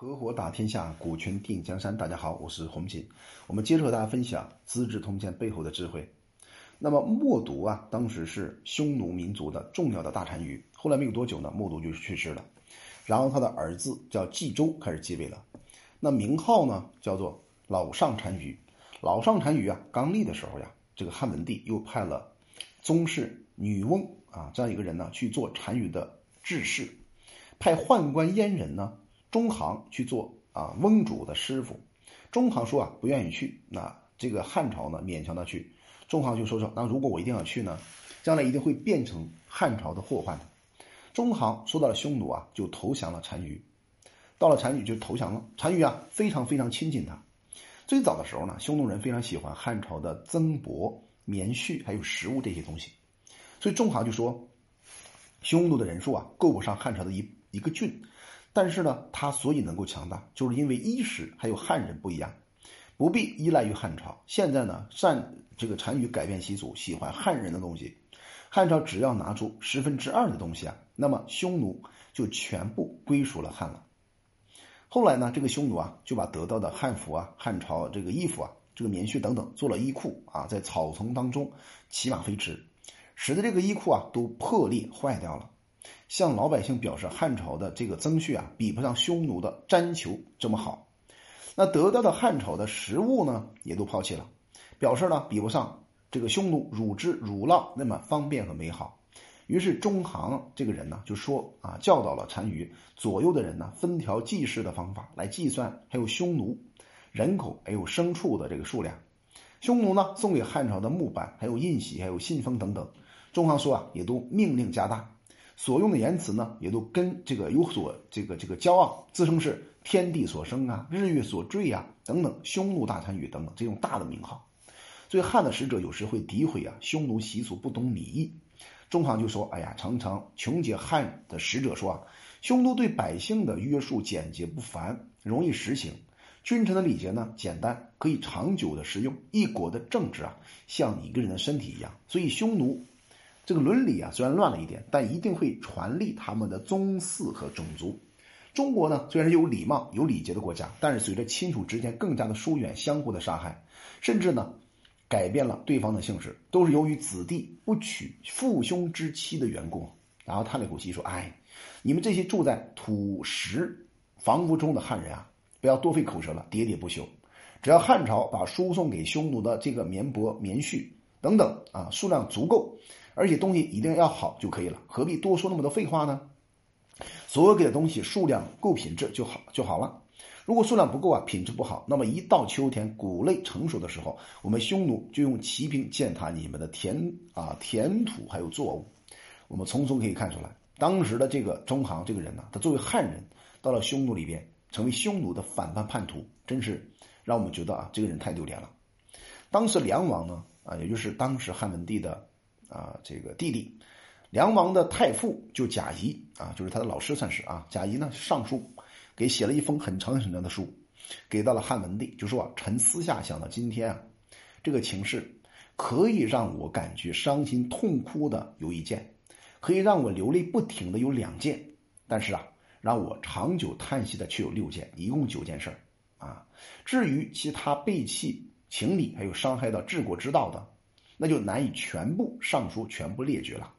合伙打天下，股权定江山。大家好，我是洪锦。我们接着和大家分享《资治通鉴》背后的智慧。那么默读啊，当时是匈奴民族的重要的大单于。后来没有多久呢，默读就去世了。然后他的儿子叫冀州开始继位了。那名号呢叫做老上单于。老上单于啊，刚立的时候呀，这个汉文帝又派了宗室女翁啊这样一个人呢去做单于的治事，派宦官阉人呢。中行去做啊，翁主的师傅。中行说啊，不愿意去。那这个汉朝呢，勉强他去。中行就说说，那如果我一定要去呢，将来一定会变成汉朝的祸患的。中行说到了匈奴啊，就投降了单于。到了单于就投降了。单于啊，非常非常亲近他。最早的时候呢，匈奴人非常喜欢汉朝的增帛、棉絮还有食物这些东西。所以中行就说，匈奴的人数啊，够不上汉朝的一一个郡。但是呢，他所以能够强大，就是因为衣食还有汉人不一样，不必依赖于汉朝。现在呢，善这个单于改变习俗，喜欢汉人的东西。汉朝只要拿出十分之二的东西啊，那么匈奴就全部归属了汉了。后来呢，这个匈奴啊，就把得到的汉服啊、汉朝这个衣服啊、这个棉絮等等做了衣库啊，在草丛当中骑马飞驰，使得这个衣库啊都破裂坏掉了。向老百姓表示，汉朝的这个增恤啊，比不上匈奴的毡裘这么好。那得到的汉朝的食物呢，也都抛弃了，表示呢，比不上这个匈奴乳汁乳酪那么方便和美好。于是中行这个人呢，就说啊，教导了单于左右的人呢，分条计时的方法来计算，还有匈奴人口还有牲畜的这个数量。匈奴呢，送给汉朝的木板、还有印玺、还有信封等等，中行说啊，也都命令加大。所用的言辞呢，也都跟这个有所这个这个骄傲，自称是天地所生啊，日月所坠啊等等，匈奴大单于等等这种大的名号。所以汉的使者有时会诋毁啊，匈奴习俗不懂礼义。中行就说：“哎呀，常常穷解汉的使者说啊，匈奴对百姓的约束简洁不凡，容易实行。君臣的礼节呢，简单，可以长久的实用。一国的政治啊，像一个人的身体一样。所以匈奴。”这个伦理啊，虽然乱了一点，但一定会传递他们的宗祀和种族。中国呢，虽然是有礼貌、有礼节的国家，但是随着亲属之间更加的疏远、相互的杀害，甚至呢，改变了对方的姓氏，都是由于子弟不娶父兄之妻的缘故。然后叹了口气说：“哎，你们这些住在土石房屋中的汉人啊，不要多费口舌了，喋喋不休。只要汉朝把输送给匈奴的这个棉帛、棉絮等等啊，数量足够。”而且东西一定要好就可以了，何必多说那么多废话呢？所有给的东西数量够品质就好就好了。如果数量不够啊，品质不好，那么一到秋天谷类成熟的时候，我们匈奴就用骑兵践踏你们的田啊田土还有作物。我们从中可以看出来，当时的这个中行这个人呢，他作为汉人到了匈奴里边，成为匈奴的反叛叛徒，真是让我们觉得啊，这个人太丢脸了。当时梁王呢啊，也就是当时汉文帝的。啊，这个弟弟，梁王的太傅就贾谊啊，就是他的老师算是啊。贾谊呢上书，给写了一封很长很长的书，给到了汉文帝，就说啊，臣私下想到今天啊，这个情势可以让我感觉伤心痛哭的有一件，可以让我流泪不停的有两件，但是啊，让我长久叹息的却有六件，一共九件事儿啊。至于其他背弃情理还有伤害到治国之道的。那就难以全部上书全部列举了。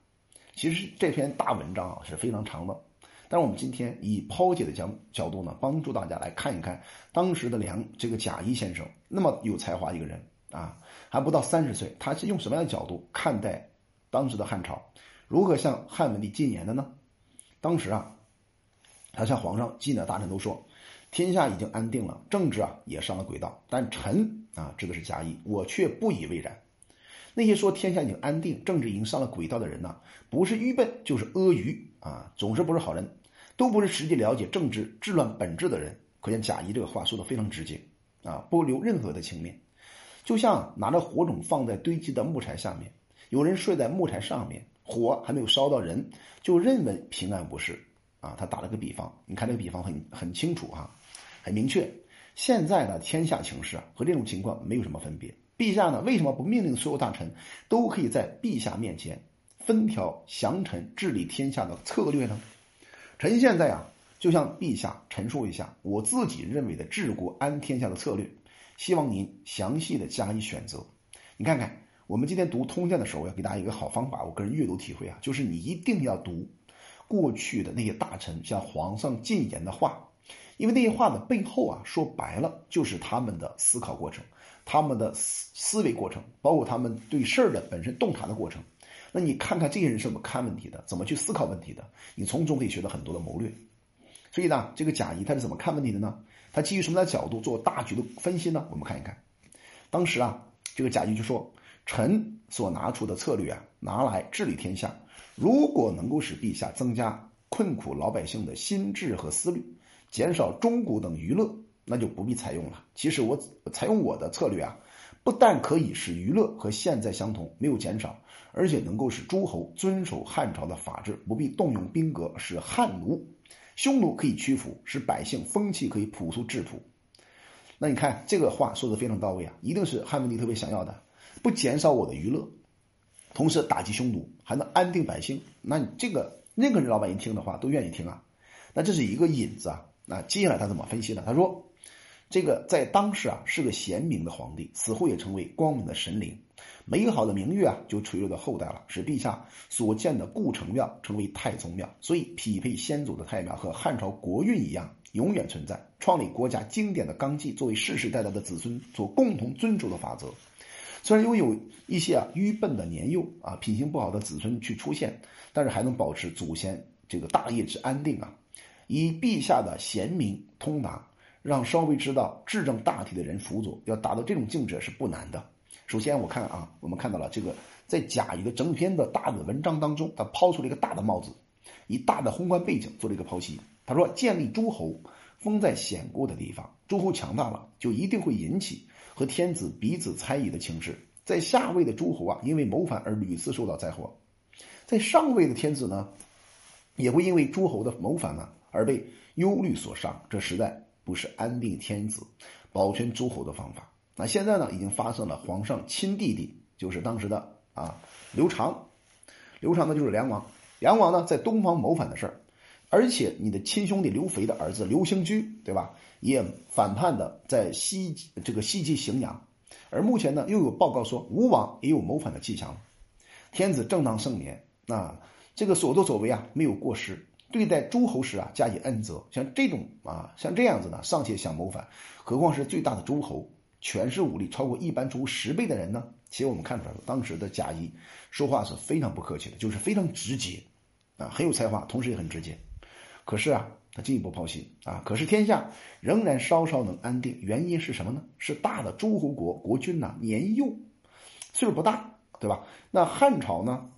其实这篇大文章啊是非常长的，但是我们今天以剖解的角角度呢，帮助大家来看一看当时的梁这个贾谊先生那么有才华一个人啊，还不到三十岁，他是用什么样的角度看待当时的汉朝，如何向汉文帝进言的呢？当时啊，他向皇上进的大臣都说，天下已经安定了，政治啊也上了轨道，但臣啊指的是贾谊，我却不以为然。那些说天下已经安定，政治已经上了轨道的人呢，不是愚笨就是阿谀啊，总是不是好人，都不是实际了解政治治乱本质的人。可见贾谊这个话说的非常直接啊，不留任何的情面。就像拿着火种放在堆积的木柴下面，有人睡在木柴上面，火还没有烧到人，就认为平安无事啊。他打了个比方，你看这个比方很很清楚哈，很明确。现在的天下情势啊，和这种情况没有什么分别。陛下呢？为什么不命令所有大臣都可以在陛下面前分条详臣治理天下的策略呢？臣现在啊，就向陛下陈述一下我自己认为的治国安天下的策略，希望您详细的加以选择。你看看，我们今天读《通鉴》的时候，要给大家一个好方法，我个人阅读体会啊，就是你一定要读过去的那些大臣向皇上进言的话，因为那些话的背后啊，说白了就是他们的思考过程，他们的思思维过程，包括他们对事儿的本身洞察的过程。那你看看这些人是怎么看问题的，怎么去思考问题的，你从中可以学到很多的谋略。所以呢，这个贾谊他是怎么看问题的呢？他基于什么的角度做大局的分析呢？我们看一看。当时啊，这个贾谊就说：“臣所拿出的策略啊，拿来治理天下，如果能够使陛下增加困苦老百姓的心智和思虑，减少钟鼓等娱乐，那就不必采用了。其实我采用我的策略啊。”不但可以使娱乐和现在相同，没有减少，而且能够使诸侯遵守汉朝的法制，不必动用兵革，使汉奴、匈奴可以屈服，使百姓风气可以朴素质朴。那你看这个话说的非常到位啊，一定是汉文帝特别想要的，不减少我的娱乐，同时打击匈奴，还能安定百姓。那你这个任何人老百姓听的话都愿意听啊。那这是一个引子啊。那接下来他怎么分析呢？他说。这个在当时啊是个贤明的皇帝，死后也成为光明的神灵，美好的名誉啊就垂落到后代了，使陛下所建的故城庙成为太宗庙，所以匹配先祖的太庙和汉朝国运一样永远存在，创立国家经典的纲纪，作为世世代代的子孙所共同遵守的法则。虽然拥有一些啊愚笨的年幼啊品行不好的子孙去出现，但是还能保持祖先这个大业之安定啊，以陛下的贤明通达。让稍微知道治政大体的人辅佐，要达到这种境界是不难的。首先，我看啊，我们看到了这个在贾谊的整篇的大的文章当中，他抛出了一个大的帽子，以大的宏观背景做了一个剖析。他说，建立诸侯封在险固的地方，诸侯强大了，就一定会引起和天子彼此猜疑的情势。在下位的诸侯啊，因为谋反而屡次受到灾祸；在上位的天子呢，也会因为诸侯的谋反呢而被忧虑所伤。这实在。不是安定天子、保全诸侯的方法。那现在呢，已经发生了皇上亲弟弟，就是当时的啊刘长。刘长呢，就是梁王。梁王呢，在东方谋反的事儿，而且你的亲兄弟刘肥的儿子刘兴居，对吧？也反叛的在西这个西晋荥阳。而目前呢，又有报告说吴王也有谋反的迹象。天子正当盛年，那这个所作所为啊，没有过失。对待诸侯时啊，加以恩泽。像这种啊，像这样子呢，尚且想谋反，何况是最大的诸侯，权势武力超过一般诸十倍的人呢？其实我们看出来了，当时的贾谊说话是非常不客气的，就是非常直接，啊，很有才华，同时也很直接。可是啊，他进一步剖析啊，可是天下仍然稍稍能安定，原因是什么呢？是大的诸侯国国君呐年幼，岁数不大，对吧？那汉朝呢？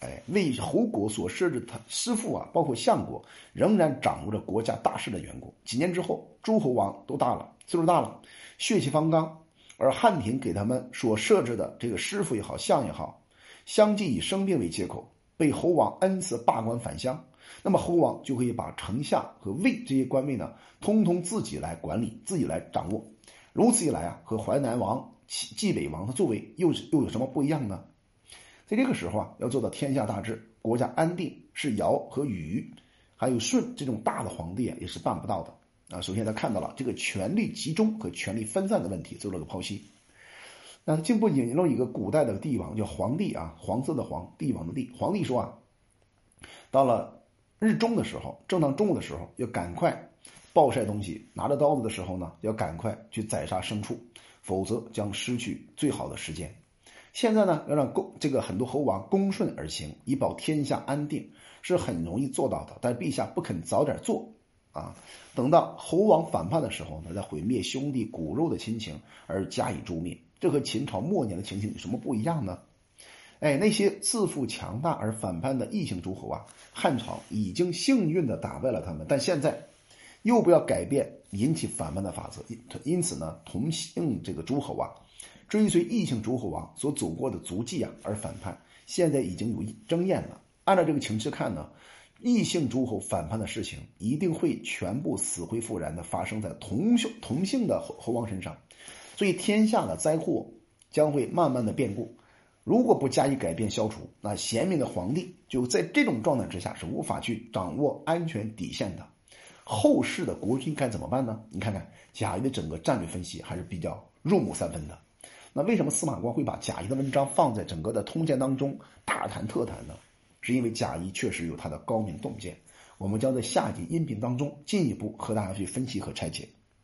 哎，为侯国所设置他师傅啊，包括相国，仍然掌握着国家大事的缘故。几年之后，诸侯王都大了，岁数大了，血气方刚，而汉廷给他们所设置的这个师傅也好，相也好，相继以生病为借口，被侯王恩赐罢官返乡。那么侯王就可以把丞相和尉这些官位呢，通通自己来管理，自己来掌握。如此一来啊，和淮南王、冀北王的作为又又有什么不一样呢？在这个时候啊，要做到天下大治、国家安定，是尧和禹，还有舜这种大的皇帝啊，也是办不到的啊。首先，他看到了这个权力集中和权力分散的问题，做了个剖析。那进一步引入一个古代的帝王，叫皇帝啊，黄色的黄，帝王的帝。皇帝说啊，到了日中的时候，正当中午的时候，要赶快暴晒东西；拿着刀子的时候呢，要赶快去宰杀牲畜，否则将失去最好的时间。现在呢，要让公这个很多侯王恭顺而行，以保天下安定，是很容易做到的。但陛下不肯早点做啊，等到侯王反叛的时候呢，再毁灭兄弟骨肉的亲情而加以诛灭，这和秦朝末年的情形有什么不一样呢？哎，那些自负强大而反叛的异姓诸侯啊，汉朝已经幸运的打败了他们，但现在又不要改变引起反叛的法则，因因此呢，同姓这个诸侯啊。追随异姓诸侯王所走过的足迹啊，而反叛，现在已经有争验了。按照这个情势看呢，异姓诸侯反叛的事情一定会全部死灰复燃的发生在同姓同姓的侯侯王身上，所以天下的灾祸将会慢慢的变故。如果不加以改变消除，那贤明的皇帝就在这种状态之下是无法去掌握安全底线的。后世的国君该怎么办呢？你看看贾谊的整个战略分析还是比较入木三分的。那为什么司马光会把贾谊的文章放在整个的通鉴当中大谈特谈呢？是因为贾谊确实有他的高明洞见。我们将在下集音频当中进一步和大家去分析和拆解。